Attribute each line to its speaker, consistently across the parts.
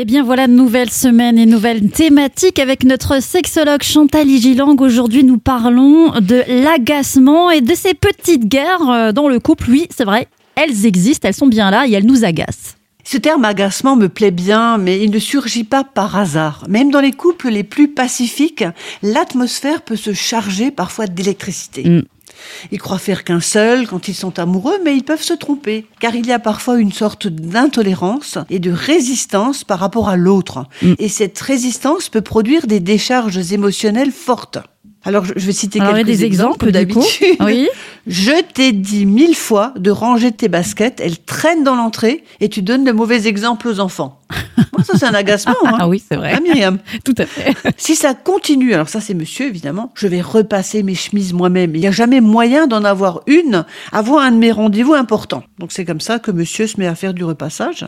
Speaker 1: Eh bien voilà, nouvelle semaine et nouvelle thématique avec notre sexologue Chantal Igilang. Aujourd'hui, nous parlons de l'agacement et de ces petites guerres euh, dans le couple. Oui, c'est vrai, elles existent, elles sont bien là et elles nous agacent.
Speaker 2: Ce terme agacement me plaît bien, mais il ne surgit pas par hasard. Même dans les couples les plus pacifiques, l'atmosphère peut se charger parfois d'électricité.
Speaker 1: Mm.
Speaker 2: Ils croient faire qu'un seul quand ils sont amoureux, mais ils peuvent se tromper, car il y a parfois une sorte d'intolérance et de résistance par rapport à l'autre.
Speaker 1: Mm.
Speaker 2: Et cette résistance peut produire des décharges émotionnelles fortes. Alors, je vais citer
Speaker 1: Alors,
Speaker 2: quelques
Speaker 1: des exemples,
Speaker 2: d'habitude.
Speaker 1: Oui.
Speaker 2: Je t'ai dit mille fois de ranger tes baskets, elles traînent dans l'entrée et tu donnes de mauvais exemples aux enfants. Bon, ça, c'est un agacement. Hein.
Speaker 1: Ah oui, c'est vrai.
Speaker 2: Hein, Myriam
Speaker 1: Tout à fait.
Speaker 2: Si ça continue, alors ça c'est monsieur évidemment, je vais repasser mes chemises moi-même. Il n'y a jamais moyen d'en avoir une avant un de mes rendez-vous importants. Donc c'est comme ça que monsieur se met à faire du repassage.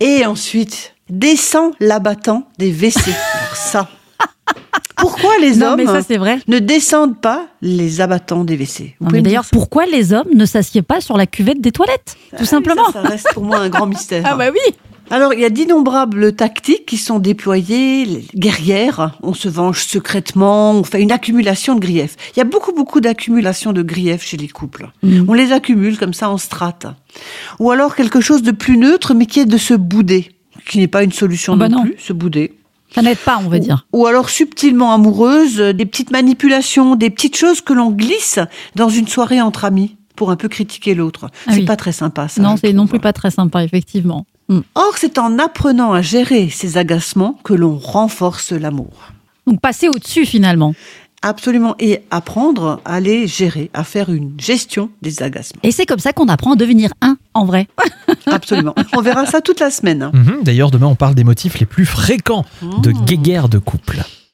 Speaker 2: Et ensuite, descend l'abattant des WC. Alors ça. Pourquoi les
Speaker 1: Non,
Speaker 2: hommes
Speaker 1: mais ça, c'est vrai.
Speaker 2: ne descendent pas les abattants des WC?
Speaker 1: D'ailleurs, pourquoi les hommes ne s'assiedent pas sur la cuvette des toilettes Tout
Speaker 2: Ah,
Speaker 1: simplement.
Speaker 2: Ça, ça reste pour moi un grand mystère.
Speaker 1: Ah bah oui.
Speaker 2: Alors, il y a d'innombrables tactiques qui sont déployées, guerrières, on se venge secrètement, on fait une accumulation de griefs. Il y a beaucoup, beaucoup d'accumulation de griefs chez les couples.
Speaker 1: Mhm.
Speaker 2: On les accumule comme ça en strates. Ou alors quelque chose de plus neutre, mais qui est de se bouder, qui n'est pas une solution
Speaker 1: Ah bah
Speaker 2: non,
Speaker 1: non.
Speaker 2: plus, se bouder.
Speaker 1: Ça n'aide pas, on va dire.
Speaker 2: Ou alors subtilement amoureuse, euh, des petites manipulations, des petites choses que l'on glisse dans une soirée entre amis pour un peu critiquer l'autre.
Speaker 1: Ah
Speaker 2: c'est
Speaker 1: oui.
Speaker 2: pas très sympa ça.
Speaker 1: non, c'est non plus pas très sympa, effectivement. Mm.
Speaker 2: Or, c'est en apprenant à gérer ces agacements que l'on renforce l'amour.
Speaker 1: Donc passer au-dessus finalement.
Speaker 2: Absolument. Et apprendre à les gérer, à faire une gestion des agacements.
Speaker 1: Et c'est comme ça qu'on apprend à devenir un en vrai.
Speaker 2: Absolument. On verra ça toute la semaine.
Speaker 3: Mhm, D'ailleurs, demain, on parle des motifs les plus fréquents de guéguerre de couple.